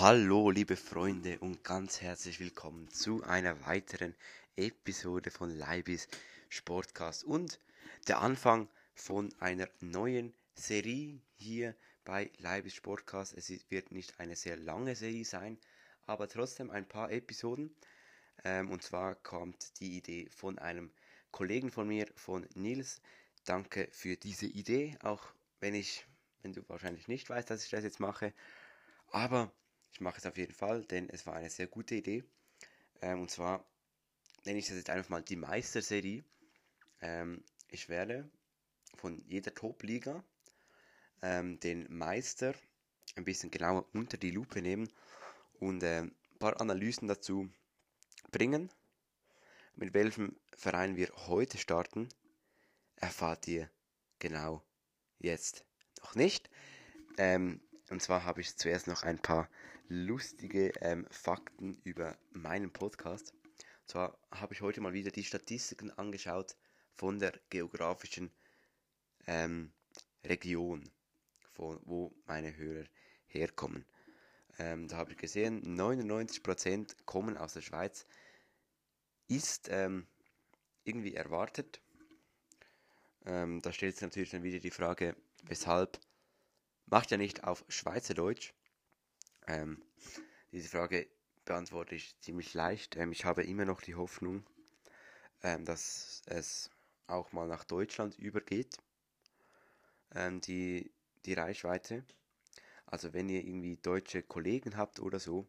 Hallo, liebe Freunde, und ganz herzlich willkommen zu einer weiteren Episode von Leibis Sportcast und der Anfang von einer neuen Serie hier bei Leibis Sportcast. Es wird nicht eine sehr lange Serie sein, aber trotzdem ein paar Episoden. Ähm, und zwar kommt die Idee von einem Kollegen von mir, von Nils. Danke für diese Idee, auch wenn ich, wenn du wahrscheinlich nicht weißt, dass ich das jetzt mache. Aber ich mache es auf jeden Fall, denn es war eine sehr gute Idee. Ähm, und zwar nenne ich das jetzt einfach mal die Meisterserie. Ähm, ich werde von jeder Top-Liga ähm, den Meister ein bisschen genauer unter die Lupe nehmen und äh, ein paar Analysen dazu bringen. Mit welchem Verein wir heute starten, erfahrt ihr genau jetzt noch nicht. Ähm, und zwar habe ich zuerst noch ein paar lustige ähm, Fakten über meinen Podcast. Und zwar habe ich heute mal wieder die Statistiken angeschaut von der geografischen ähm, Region, von wo meine Hörer herkommen. Ähm, da habe ich gesehen, 99% kommen aus der Schweiz. Ist ähm, irgendwie erwartet. Ähm, da stellt sich natürlich dann wieder die Frage, weshalb macht ja nicht auf Schweizerdeutsch. Ähm, diese Frage beantworte ich ziemlich leicht. Ähm, ich habe immer noch die Hoffnung, ähm, dass es auch mal nach Deutschland übergeht, ähm, die, die Reichweite. Also wenn ihr irgendwie deutsche Kollegen habt oder so,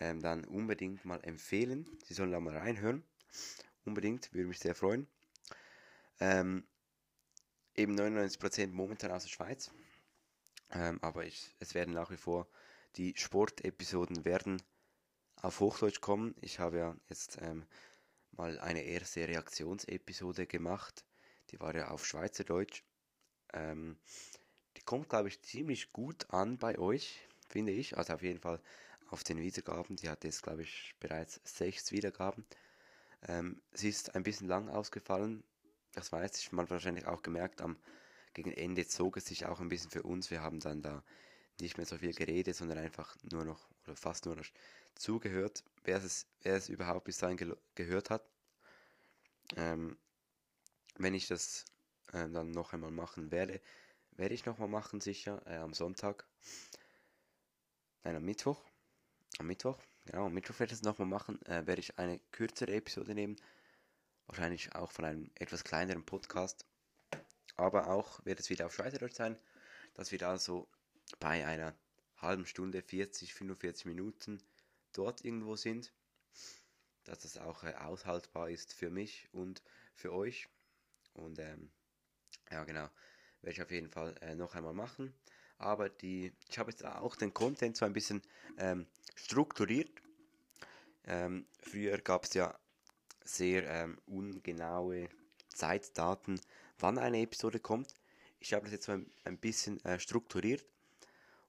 ähm, dann unbedingt mal empfehlen. Sie sollen da mal reinhören. Unbedingt, würde mich sehr freuen. Ähm, eben 99% momentan aus der Schweiz. Aber ich, es werden nach wie vor die Sportepisoden werden auf Hochdeutsch kommen. Ich habe ja jetzt ähm, mal eine erste Reaktionsepisode gemacht. Die war ja auf Schweizerdeutsch. Ähm, die kommt, glaube ich, ziemlich gut an bei euch, finde ich. Also auf jeden Fall auf den Wiedergaben. Die hat jetzt, glaube ich, bereits sechs Wiedergaben. Ähm, sie ist ein bisschen lang ausgefallen. Das weiß ich. Man hat wahrscheinlich auch gemerkt, am gegen Ende zog es sich auch ein bisschen für uns. Wir haben dann da nicht mehr so viel geredet, sondern einfach nur noch oder fast nur noch zugehört, wer es, wer es überhaupt bis dahin ge gehört hat. Ähm, wenn ich das äh, dann noch einmal machen werde, werde ich nochmal machen, sicher, äh, am Sonntag. Nein, am Mittwoch. Am Mittwoch, genau, am Mittwoch werde ich es nochmal machen. Äh, werde ich eine kürzere Episode nehmen. Wahrscheinlich auch von einem etwas kleineren Podcast. Aber auch wird es wieder auf Schweizerdeutsch sein, dass wir da so bei einer halben Stunde, 40, 45 Minuten dort irgendwo sind. Dass das auch äh, aushaltbar ist für mich und für euch. Und ähm, ja, genau, werde ich auf jeden Fall äh, noch einmal machen. Aber die, ich habe jetzt auch den Content so ein bisschen ähm, strukturiert. Ähm, früher gab es ja sehr ähm, ungenaue Zeitdaten, wann eine Episode kommt. Ich habe das jetzt so ein, ein bisschen äh, strukturiert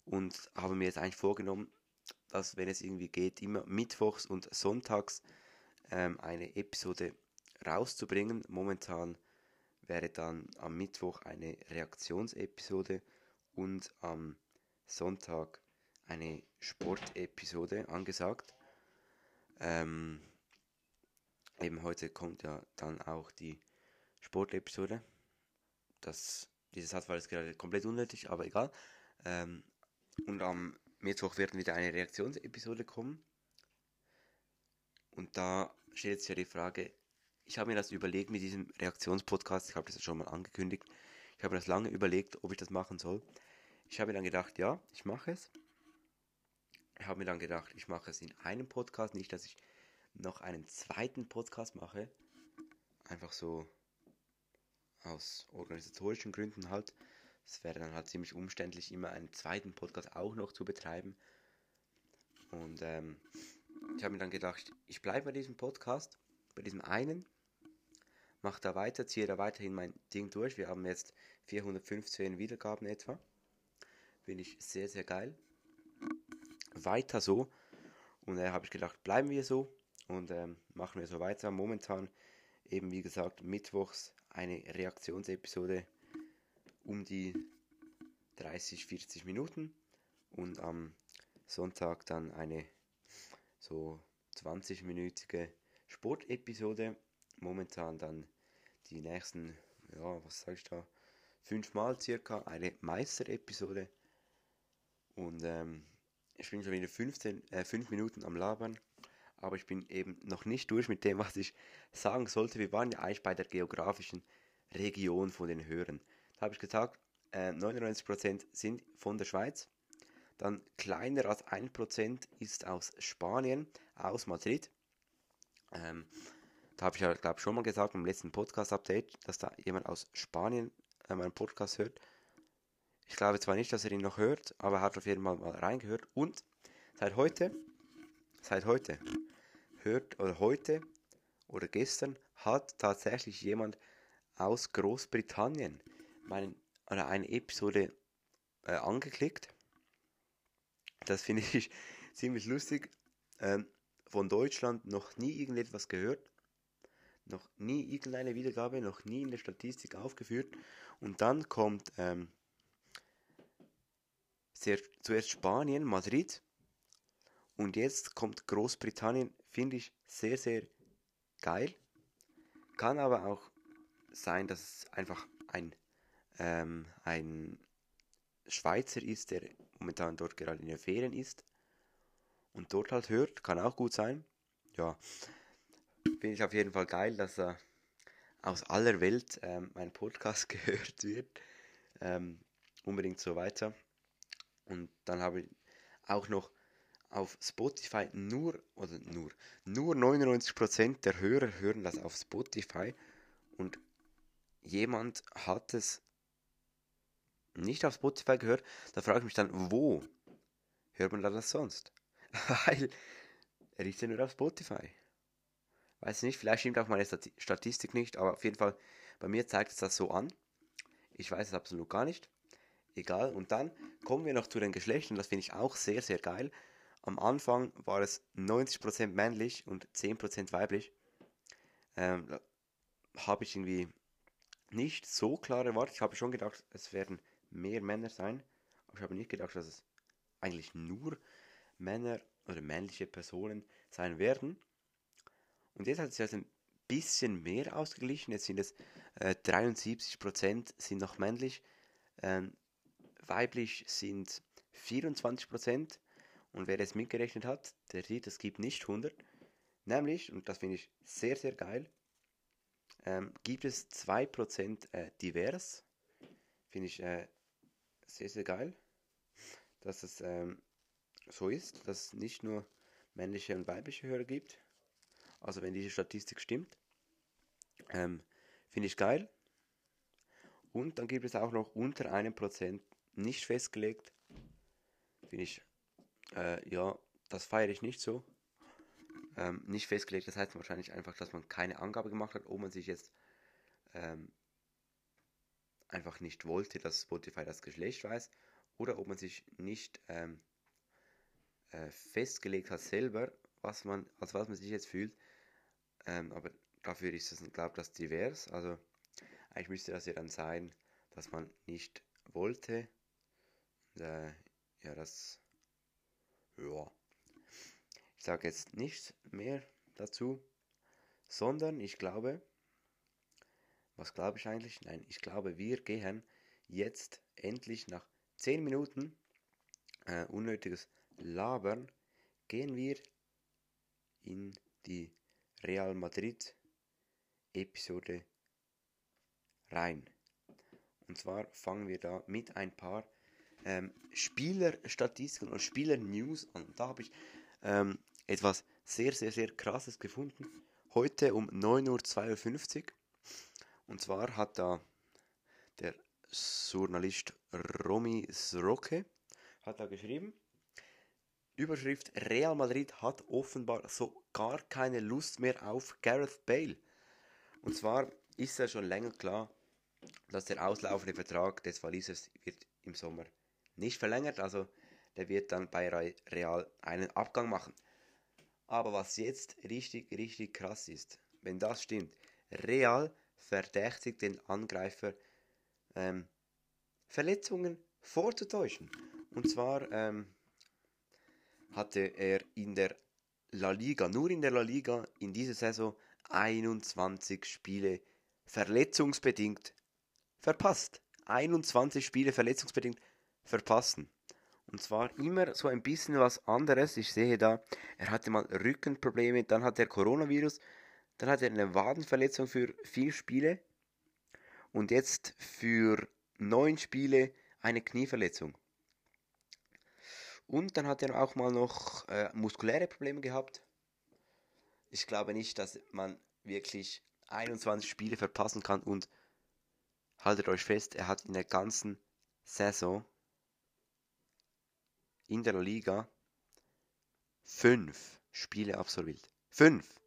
und habe mir jetzt eigentlich vorgenommen, dass wenn es irgendwie geht, immer mittwochs und sonntags ähm, eine Episode rauszubringen. Momentan wäre dann am Mittwoch eine Reaktionsepisode und am Sonntag eine Sportepisode angesagt. Ähm, eben heute kommt ja dann auch die Sportepisode. Das, diese Satz war jetzt gerade komplett unnötig, aber egal. Ähm, und am Mittwoch wird wieder eine Reaktionsepisode kommen. Und da steht jetzt ja die Frage, ich habe mir das überlegt mit diesem Reaktionspodcast, ich habe das schon mal angekündigt. Ich habe mir das lange überlegt, ob ich das machen soll. Ich habe mir dann gedacht, ja, ich mache es. Ich habe mir dann gedacht, ich mache es in einem Podcast, nicht, dass ich noch einen zweiten Podcast mache. Einfach so aus organisatorischen Gründen halt. Es wäre dann halt ziemlich umständlich, immer einen zweiten Podcast auch noch zu betreiben. Und ähm, ich habe mir dann gedacht, ich bleibe bei diesem Podcast, bei diesem einen, mache da weiter, ziehe da weiterhin mein Ding durch. Wir haben jetzt 415 Wiedergaben etwa. Finde ich sehr, sehr geil. Weiter so. Und da äh, habe ich gedacht, bleiben wir so und ähm, machen wir so weiter. Momentan eben, wie gesagt, mittwochs eine Reaktionsepisode um die 30, 40 Minuten und am Sonntag dann eine so 20-minütige Sportepisode. Momentan dann die nächsten, ja, was sag ich da, fünfmal circa eine Meister-Episode. Und ähm, ich bin schon wieder 15, äh, 5 Minuten am Labern, aber ich bin eben noch nicht durch mit dem, was ich sagen sollte. Wir waren ja eigentlich bei der geografischen Region von den Hörern. Habe ich gesagt, äh, 99% sind von der Schweiz. Dann kleiner als 1% ist aus Spanien, aus Madrid. Ähm, da habe ich ja, glaube ich, schon mal gesagt im letzten Podcast-Update, dass da jemand aus Spanien äh, meinen Podcast hört. Ich glaube zwar nicht, dass er ihn noch hört, aber er hat auf jeden Fall mal reingehört. Und seit heute, seit heute, hört, oder heute oder gestern hat tatsächlich jemand aus Großbritannien meinen, oder eine Episode äh, angeklickt. Das finde ich ziemlich lustig. Ähm, von Deutschland noch nie irgendetwas gehört. Noch nie irgendeine Wiedergabe, noch nie in der Statistik aufgeführt. Und dann kommt ähm, sehr, zuerst Spanien, Madrid. Und jetzt kommt Großbritannien. Finde ich sehr, sehr geil. Kann aber auch sein, dass es einfach ein, ähm, ein Schweizer ist, der momentan dort gerade in den Ferien ist und dort halt hört. Kann auch gut sein. Ja, finde ich auf jeden Fall geil, dass er aus aller Welt ähm, mein Podcast gehört wird. Ähm, unbedingt so weiter. Und dann habe ich auch noch auf Spotify nur, oder nur, nur 99% der Hörer hören das auf Spotify und jemand hat es nicht auf Spotify gehört, da frage ich mich dann, wo hört man das sonst? Weil er ist ja nur auf Spotify. Weiß nicht, vielleicht stimmt auch meine Statistik nicht, aber auf jeden Fall, bei mir zeigt es das so an. Ich weiß es absolut gar nicht. Egal. Und dann kommen wir noch zu den Geschlechtern, das finde ich auch sehr, sehr geil. Am Anfang war es 90% männlich und 10% weiblich. Ähm, habe ich irgendwie nicht so klar erwartet. Ich habe schon gedacht, es werden mehr Männer sein. Aber ich habe nicht gedacht, dass es eigentlich nur Männer oder männliche Personen sein werden. Und jetzt hat sich ein bisschen mehr ausgeglichen. Jetzt sind es äh, 73% sind noch männlich, ähm, weiblich sind 24%. Und wer es mitgerechnet hat, der sieht, es gibt nicht 100. Nämlich, und das finde ich sehr, sehr geil, ähm, gibt es 2% äh, divers. Finde ich äh, sehr, sehr geil, dass es ähm, so ist, dass es nicht nur männliche und weibliche Hörer gibt. Also wenn diese Statistik stimmt. Ähm, Finde ich geil. Und dann gibt es auch noch unter einem Prozent nicht festgelegt. Finde ich, äh, ja, das feiere ich nicht so. Ähm, nicht festgelegt, das heißt wahrscheinlich einfach, dass man keine Angabe gemacht hat, ob man sich jetzt ähm, einfach nicht wollte, dass Spotify das Geschlecht weiß, oder ob man sich nicht ähm, äh, festgelegt hat selber, was man, als was man sich jetzt fühlt. Ähm, aber dafür ist es, glaube ich, das divers. Also eigentlich müsste das ja dann sein, dass man nicht wollte. Und, äh, ja, das, ja. Ich sage jetzt nichts mehr dazu, sondern ich glaube, was glaube ich eigentlich? Nein, ich glaube, wir gehen jetzt endlich nach 10 Minuten äh, unnötiges Labern, gehen wir in die Real Madrid Episode rein. Und zwar fangen wir da mit ein paar ähm, Spielerstatistiken und Spielernews an. Da habe ich ähm, etwas sehr, sehr, sehr krasses gefunden. Heute um 9.52 Uhr. Und zwar hat da der Journalist Romy Sroke hat da geschrieben, Überschrift Real Madrid hat offenbar so gar keine Lust mehr auf Gareth Bale. Und zwar ist ja schon länger klar, dass der auslaufende Vertrag des Walisers wird im Sommer nicht verlängert, also der wird dann bei Real einen Abgang machen. Aber was jetzt richtig, richtig krass ist, wenn das stimmt, Real verdächtigt den Angreifer ähm, Verletzungen vorzutäuschen. Und zwar ähm, hatte er in der La Liga, nur in der La Liga, in dieser Saison 21 Spiele verletzungsbedingt verpasst. 21 Spiele verletzungsbedingt verpassen. Und zwar immer so ein bisschen was anderes. Ich sehe da, er hatte mal Rückenprobleme, dann hat er Coronavirus, dann hat er eine Wadenverletzung für vier Spiele und jetzt für neun Spiele eine Knieverletzung. Und dann hat er auch mal noch äh, muskuläre Probleme gehabt. Ich glaube nicht, dass man wirklich 21 Spiele verpassen kann und haltet euch fest, er hat in der ganzen Saison in der Liga fünf Spiele absolviert. Fünf.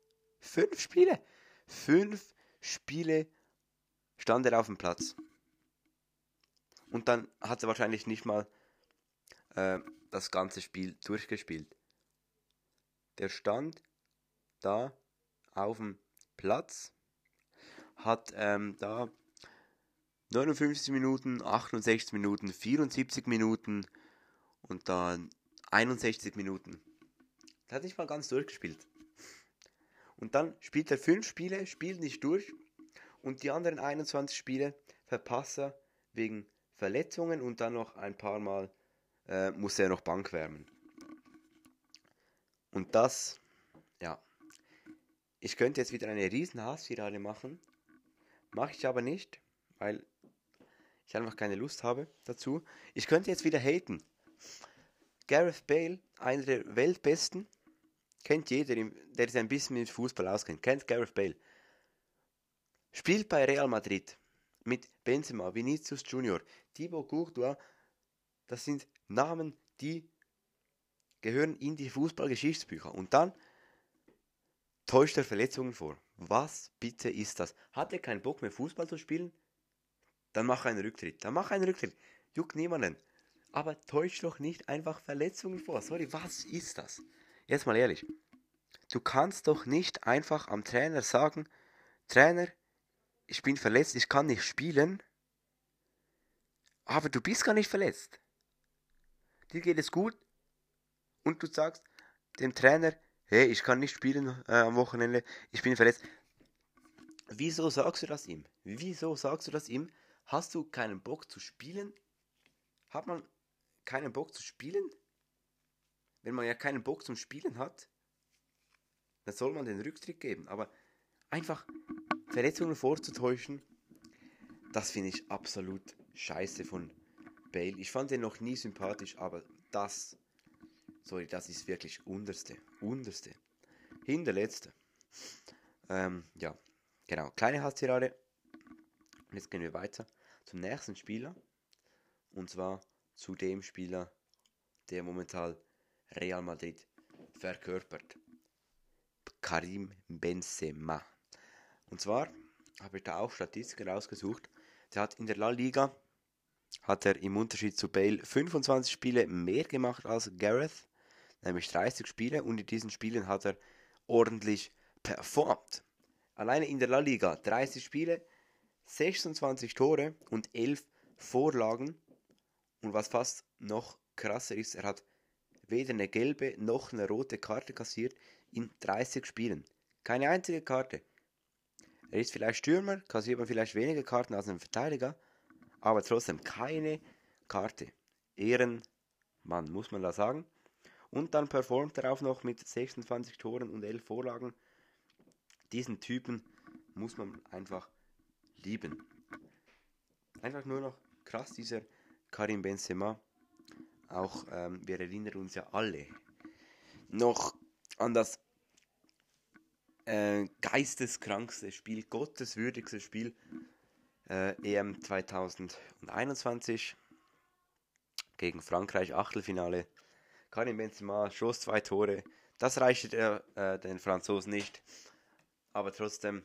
Fünf Spiele. Fünf Spiele stand er auf dem Platz. Und dann hat er wahrscheinlich nicht mal äh, das ganze Spiel durchgespielt. Der stand da auf dem Platz, hat ähm, da 59 Minuten, 68 Minuten, 74 Minuten und dann 61 Minuten. Der hat nicht mal ganz durchgespielt. Und dann spielt er 5 Spiele, spielt nicht durch und die anderen 21 Spiele verpasst er wegen Verletzungen und dann noch ein paar Mal äh, muss er noch Bank wärmen. Und das, ja. Ich könnte jetzt wieder eine riesen Hassspirale machen. Mache ich aber nicht, weil ich einfach keine Lust habe dazu. Ich könnte jetzt wieder haten. Gareth Bale, einer der Weltbesten, kennt jeder, der sich ein bisschen mit Fußball auskennt, kennt Gareth Bale. Spielt bei Real Madrid mit Benzema, Vinicius Junior, Thibaut Courtois, das sind Namen, die gehören in die Fußballgeschichtsbücher. Und dann täuscht er Verletzungen vor. Was bitte ist das? Hat er keinen Bock mehr Fußball zu spielen? Dann mach einen Rücktritt. Dann mach einen Rücktritt. Juckt niemanden. Aber täuscht doch nicht einfach Verletzungen vor. Sorry, was ist das? Jetzt mal ehrlich. Du kannst doch nicht einfach am Trainer sagen, Trainer, ich bin verletzt, ich kann nicht spielen, aber du bist gar nicht verletzt. Dir geht es gut und du sagst dem Trainer, hey, ich kann nicht spielen äh, am Wochenende, ich bin verletzt. Wieso sagst du das ihm? Wieso sagst du das ihm? Hast du keinen Bock zu spielen? Hat man keinen Bock zu spielen? Wenn man ja keinen Bock zum Spielen hat, dann soll man den Rücktritt geben. Aber einfach Verletzungen vorzutäuschen, das finde ich absolut scheiße von Bale. Ich fand den noch nie sympathisch, aber das, sorry, das ist wirklich unterste, unterste, hinterletzte. Ähm, ja, genau, kleine Hasstirade. Jetzt gehen wir weiter zum nächsten Spieler. Und zwar zu dem Spieler, der momentan Real Madrid verkörpert. Karim Benzema. Und zwar habe ich da auch Statistiken rausgesucht. Der hat in der La Liga hat er im Unterschied zu Bale 25 Spiele mehr gemacht als Gareth, nämlich 30 Spiele und in diesen Spielen hat er ordentlich performt. Alleine in der La Liga 30 Spiele, 26 Tore und 11 Vorlagen und was fast noch krasser ist, er hat weder eine gelbe noch eine rote Karte kassiert in 30 Spielen. Keine einzige Karte. Er ist vielleicht Stürmer, kassiert man vielleicht weniger Karten als ein Verteidiger, aber trotzdem keine Karte. Ehrenmann, muss man da sagen. Und dann performt er auch noch mit 26 Toren und 11 Vorlagen. Diesen Typen muss man einfach lieben. Einfach nur noch krass, dieser Karim Benzema. Auch ähm, wir erinnern uns ja alle noch an das äh, geisteskrankste Spiel, gotteswürdigste Spiel äh, EM 2021 gegen Frankreich, Achtelfinale. Karim Benzema schoss zwei Tore. Das reichte äh, den Franzosen nicht, aber trotzdem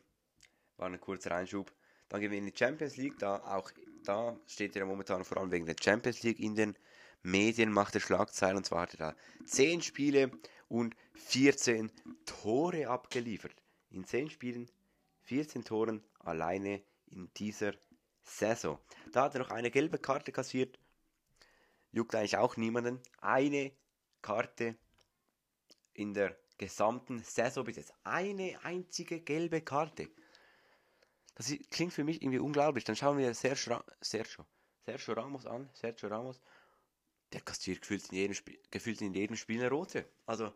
war ein kurzer Einschub. Dann gehen wir in die Champions League, da auch da steht er momentan vor allem wegen der Champions League in den Medien, macht er Schlagzeilen und zwar hat er da 10 Spiele und 14 Tore abgeliefert. In 10 Spielen 14 Toren alleine in dieser Saison. Da hat er noch eine gelbe Karte kassiert. Juckt eigentlich auch niemanden. Eine Karte in der gesamten Saison bis jetzt. Eine einzige gelbe Karte. Das klingt für mich irgendwie unglaublich. Dann schauen wir Sergio, Sergio, Sergio Ramos an. Sergio Ramos. Der kassiert gefühlt in jedem, Spiel, gefühlt in jedem Spiel eine rote. Also,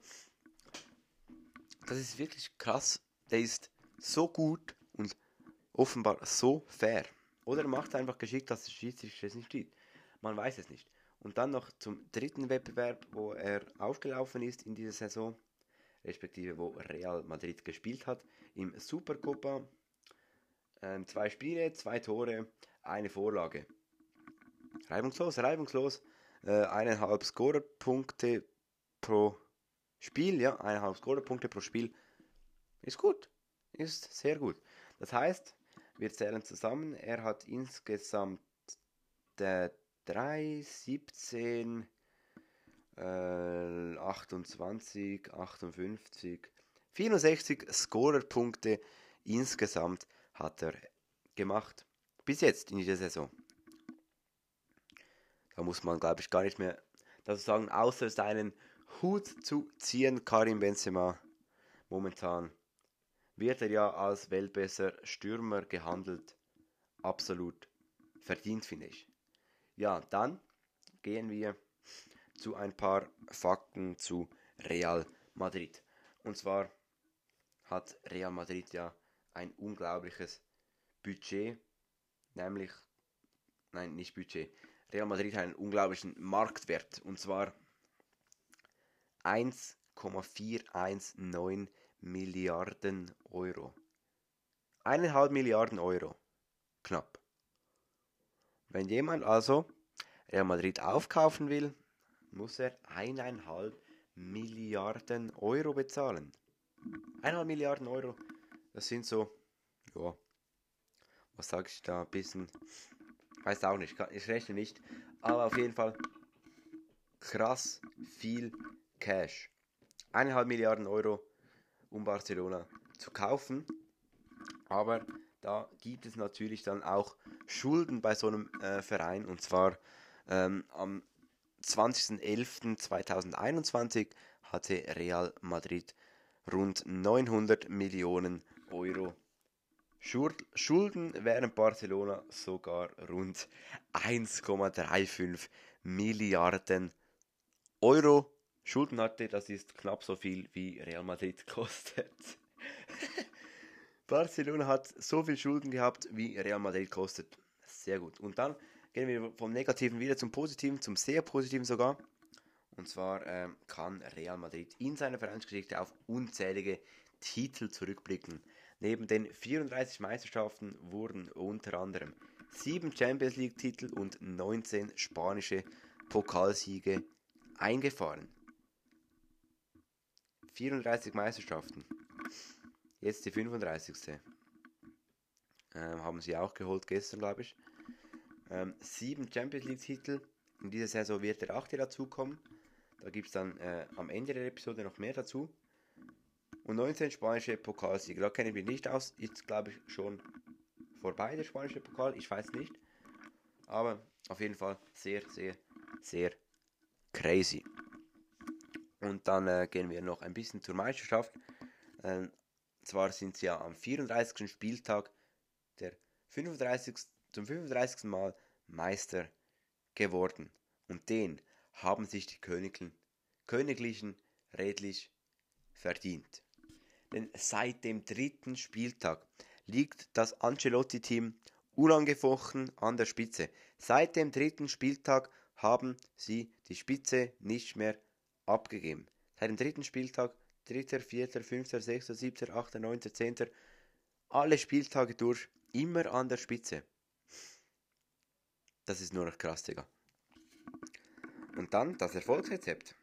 das ist wirklich krass. Der ist so gut und offenbar so fair. Oder er macht einfach geschickt, dass der Schiedsrichter es nicht sieht. Man weiß es nicht. Und dann noch zum dritten Wettbewerb, wo er aufgelaufen ist in dieser Saison, respektive wo Real Madrid gespielt hat, im Supercopa. Ähm, zwei Spiele, zwei Tore, eine Vorlage. Reibungslos, reibungslos. Äh, eineinhalb Scorerpunkte pro Spiel, ja, eineinhalb Scorerpunkte pro Spiel. Ist gut, ist sehr gut. Das heißt, wir zählen zusammen, er hat insgesamt äh, 3, 17, äh, 28, 58, 64 Scorerpunkte insgesamt hat er gemacht. Bis jetzt in dieser Saison. Da muss man, glaube ich, gar nicht mehr dazu sagen, außer seinen Hut zu ziehen, Karim Benzema. Momentan wird er ja als weltbesser Stürmer gehandelt. Absolut verdient, finde ich. Ja, dann gehen wir zu ein paar Fakten zu Real Madrid. Und zwar hat Real Madrid ja ein unglaubliches Budget, nämlich, nein, nicht Budget, Real Madrid hat einen unglaublichen Marktwert und zwar 1,419 Milliarden Euro. Eineinhalb Milliarden Euro. Knapp. Wenn jemand also Real Madrid aufkaufen will, muss er eineinhalb Milliarden Euro bezahlen. Eineinhalb Milliarden Euro, das sind so, ja, was sag ich da, ein bisschen, weiß auch nicht, ich rechne nicht, aber auf jeden Fall krass viel Cash. Eineinhalb Milliarden Euro, um Barcelona zu kaufen, aber da gibt es natürlich dann auch Schulden bei so einem äh, Verein. Und zwar ähm, am 20.11.2021 hatte Real Madrid rund 900 Millionen Euro Schulden, während Barcelona sogar rund 1,35 Milliarden Euro Schulden hatte. Das ist knapp so viel wie Real Madrid kostet. Barcelona hat so viel Schulden gehabt, wie Real Madrid kostet. Sehr gut. Und dann gehen wir vom Negativen wieder zum Positiven, zum sehr Positiven sogar. Und zwar ähm, kann Real Madrid in seiner Vereinsgeschichte auf unzählige Titel zurückblicken. Neben den 34 Meisterschaften wurden unter anderem 7 Champions League-Titel und 19 spanische Pokalsiege eingefahren. 34 Meisterschaften. Jetzt die 35. Ähm, haben sie auch geholt gestern, glaube ich. Ähm, sieben Champions League-Titel. In dieser Saison wird der achte dazukommen. Da gibt es dann äh, am Ende der Episode noch mehr dazu. Und 19 spanische Pokalsiege. Da kenne ich mich nicht aus. Ist, glaube ich, schon vorbei, der spanische Pokal. Ich weiß nicht. Aber auf jeden Fall sehr, sehr, sehr crazy. Und dann äh, gehen wir noch ein bisschen zur Meisterschaft. Ähm, zwar sind sie ja am 34. Spieltag der 35. zum 35. Mal Meister geworden. Und den haben sich die Königlichen redlich verdient. Denn seit dem dritten Spieltag liegt das Ancelotti-Team unangefochten an der Spitze. Seit dem dritten Spieltag haben sie die Spitze nicht mehr abgegeben. Seit dem dritten Spieltag dritter, vierter, fünfter, sechster, siebter, achter, neunter, zehnter, alle Spieltage durch, immer an der Spitze. Das ist nur noch krass, Digga. Und dann das Erfolgsrezept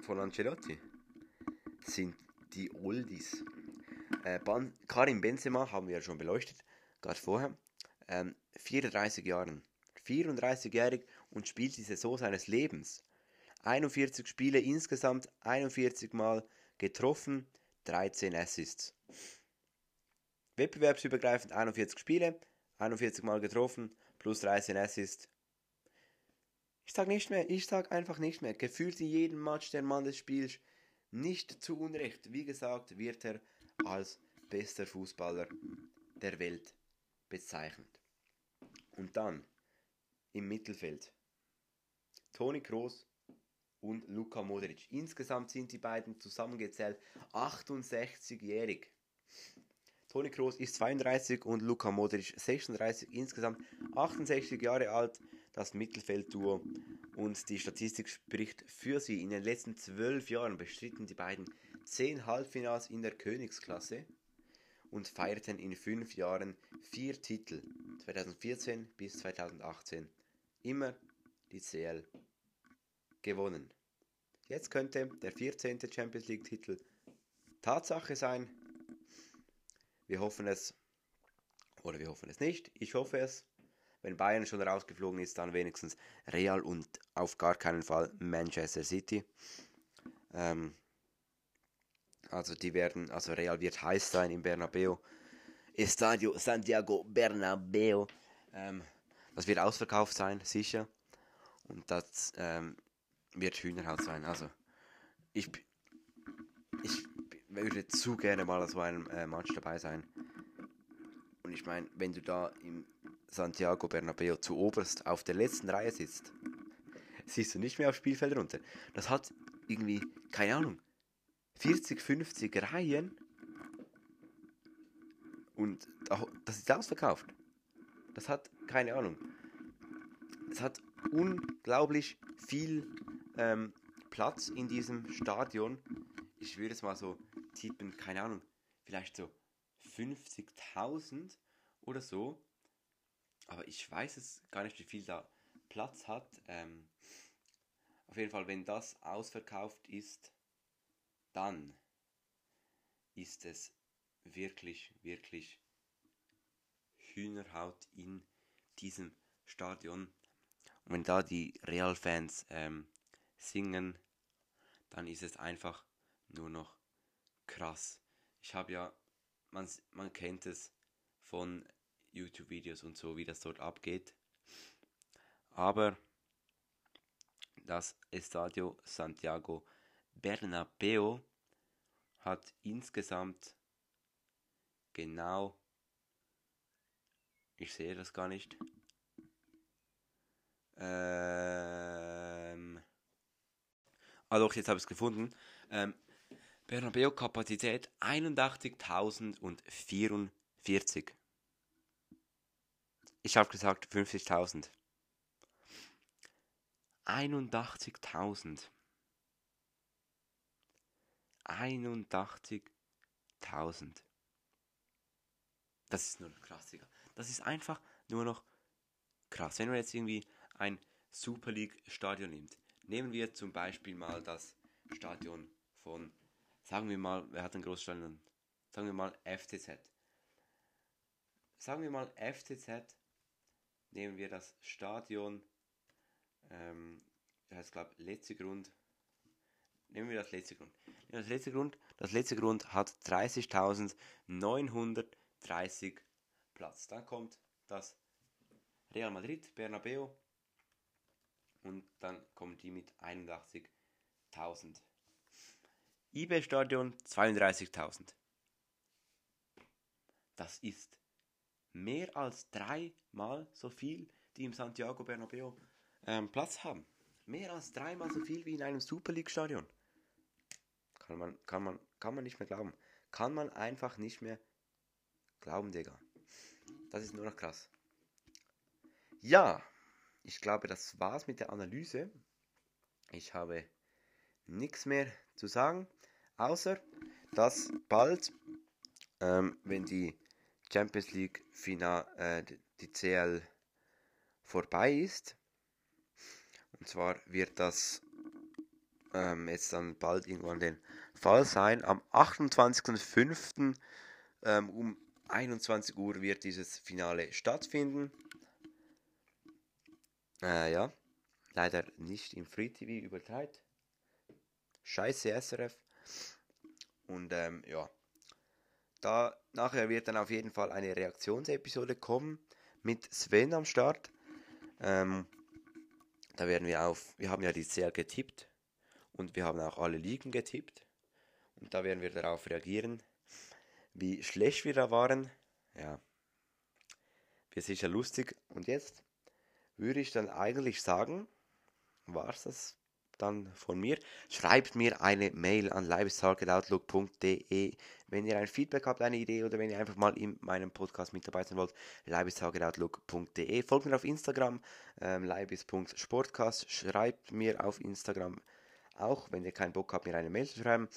von Ancelotti sind die Oldies. Äh, Karim Benzema haben wir ja schon beleuchtet, gerade vorher. Ähm, 34 Jahren. 34-jährig und spielt die Saison seines Lebens. 41 Spiele insgesamt, 41 Mal getroffen, 13 Assists. Wettbewerbsübergreifend 41 Spiele, 41 Mal getroffen, plus 13 Assists. Ich sag nicht mehr, ich sag einfach nicht mehr. Gefühlt in jedem Match der Mann des Spiels nicht zu Unrecht. Wie gesagt, wird er als bester Fußballer der Welt bezeichnet. Und dann im Mittelfeld Toni Kroos und Luka Modric. Insgesamt sind die beiden zusammengezählt 68-jährig. Toni Kroos ist 32 und Luka Modric 36, insgesamt 68 Jahre alt. Das Mittelfeldduo und die Statistik spricht für sie. In den letzten zwölf Jahren bestritten die beiden zehn Halbfinals in der Königsklasse und feierten in fünf Jahren vier Titel, 2014 bis 2018. Immer die CL gewonnen. Jetzt könnte der 14. Champions League-Titel Tatsache sein. Wir hoffen es, oder wir hoffen es nicht. Ich hoffe es. Wenn Bayern schon rausgeflogen ist, dann wenigstens Real und auf gar keinen Fall Manchester City. Ähm, also die werden, also Real wird heiß sein im Bernabeu. Estadio Santiago Bernabeu. Ähm, das wird ausverkauft sein, sicher. Und das ähm, wird Hühnerhaut sein. Also ich, ich würde zu gerne mal an so einem äh, Match dabei sein. Und ich meine, wenn du da im Santiago Bernabeo zu oberst auf der letzten Reihe sitzt, siehst du nicht mehr aufs Spielfeld runter. Das hat irgendwie, keine Ahnung, 40, 50 Reihen und das ist ausverkauft. Das hat, keine Ahnung, es hat unglaublich viel ähm, Platz in diesem Stadion. Ich würde es mal so tippen, keine Ahnung, vielleicht so 50.000 oder so. Aber ich weiß es gar nicht, wie viel da Platz hat. Ähm, auf jeden Fall, wenn das ausverkauft ist, dann ist es wirklich, wirklich Hühnerhaut in diesem Stadion. Und wenn da die Real-Fans ähm, singen, dann ist es einfach nur noch krass. Ich habe ja, man, man kennt es von YouTube-Videos und so, wie das dort abgeht. Aber das Estadio Santiago Bernabeo hat insgesamt genau, ich sehe das gar nicht, ähm, ah doch, jetzt habe ich es gefunden, ähm, Bernabeu Kapazität 81.044. Ich habe gesagt 50.000. 81.000. 81.000. Das ist nur noch krass, Digga. Das ist einfach nur noch krass. Wenn man jetzt irgendwie ein Super League Stadion nimmt, nehmen wir zum Beispiel mal das Stadion von Sagen wir mal, wer hat ein Großstadion? Sagen wir mal FCZ. Sagen wir mal FCZ. Nehmen wir das Stadion. Ähm, das heißt, glaube letzte Grund. Nehmen wir das letzte Grund. Das letzte Grund, das letzte Grund hat 30.930 Platz. Dann kommt das Real Madrid, Bernabeu. Und dann kommen die mit 81.000 eBay-Stadion 32.000. Das ist mehr als dreimal so viel, die im Santiago Bernabeu ähm, Platz haben. Mehr als dreimal so viel wie in einem Super League-Stadion. Kann man, kann, man, kann man nicht mehr glauben. Kann man einfach nicht mehr glauben, Digga. Das ist nur noch krass. Ja, ich glaube, das war's mit der Analyse. Ich habe nichts mehr zu sagen. Außer, dass bald, ähm, wenn die Champions League Final, äh, die CL vorbei ist, und zwar wird das ähm, jetzt dann bald irgendwann den Fall sein, am 28.05. Ähm, um 21 Uhr wird dieses Finale stattfinden. Äh, ja, leider nicht im Free TV übertreibt. Scheiße SRF. Und ähm, ja, da nachher wird dann auf jeden Fall eine Reaktionsepisode kommen mit Sven am Start. Ähm, da werden wir auf, wir haben ja die sehr getippt und wir haben auch alle Ligen getippt. Und da werden wir darauf reagieren, wie schlecht wir da waren. Ja, wird sicher lustig. Und jetzt würde ich dann eigentlich sagen, war es das dann von mir. Schreibt mir eine Mail an leibestargetoutlook.de, wenn ihr ein Feedback habt, eine Idee oder wenn ihr einfach mal in meinem Podcast mit dabei sein wollt. leibestargetoutlook.de. Folgt mir auf Instagram, ähm, leibes.sportcast. Schreibt mir auf Instagram auch, wenn ihr keinen Bock habt, mir eine Mail zu schreiben.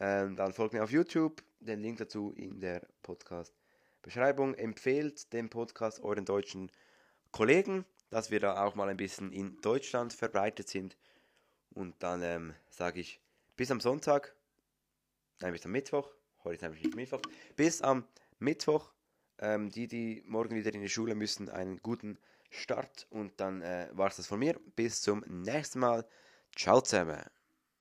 Ähm, dann folgt mir auf YouTube, den Link dazu in der Podcast-Beschreibung. Empfehlt den Podcast euren deutschen Kollegen, dass wir da auch mal ein bisschen in Deutschland verbreitet sind. Und dann ähm, sage ich bis am Sonntag, nein, bis am Mittwoch, heute ist nämlich nicht Mittwoch, bis am Mittwoch. Ähm, die, die morgen wieder in die Schule müssen, einen guten Start. Und dann äh, war es das von mir. Bis zum nächsten Mal. Ciao zusammen.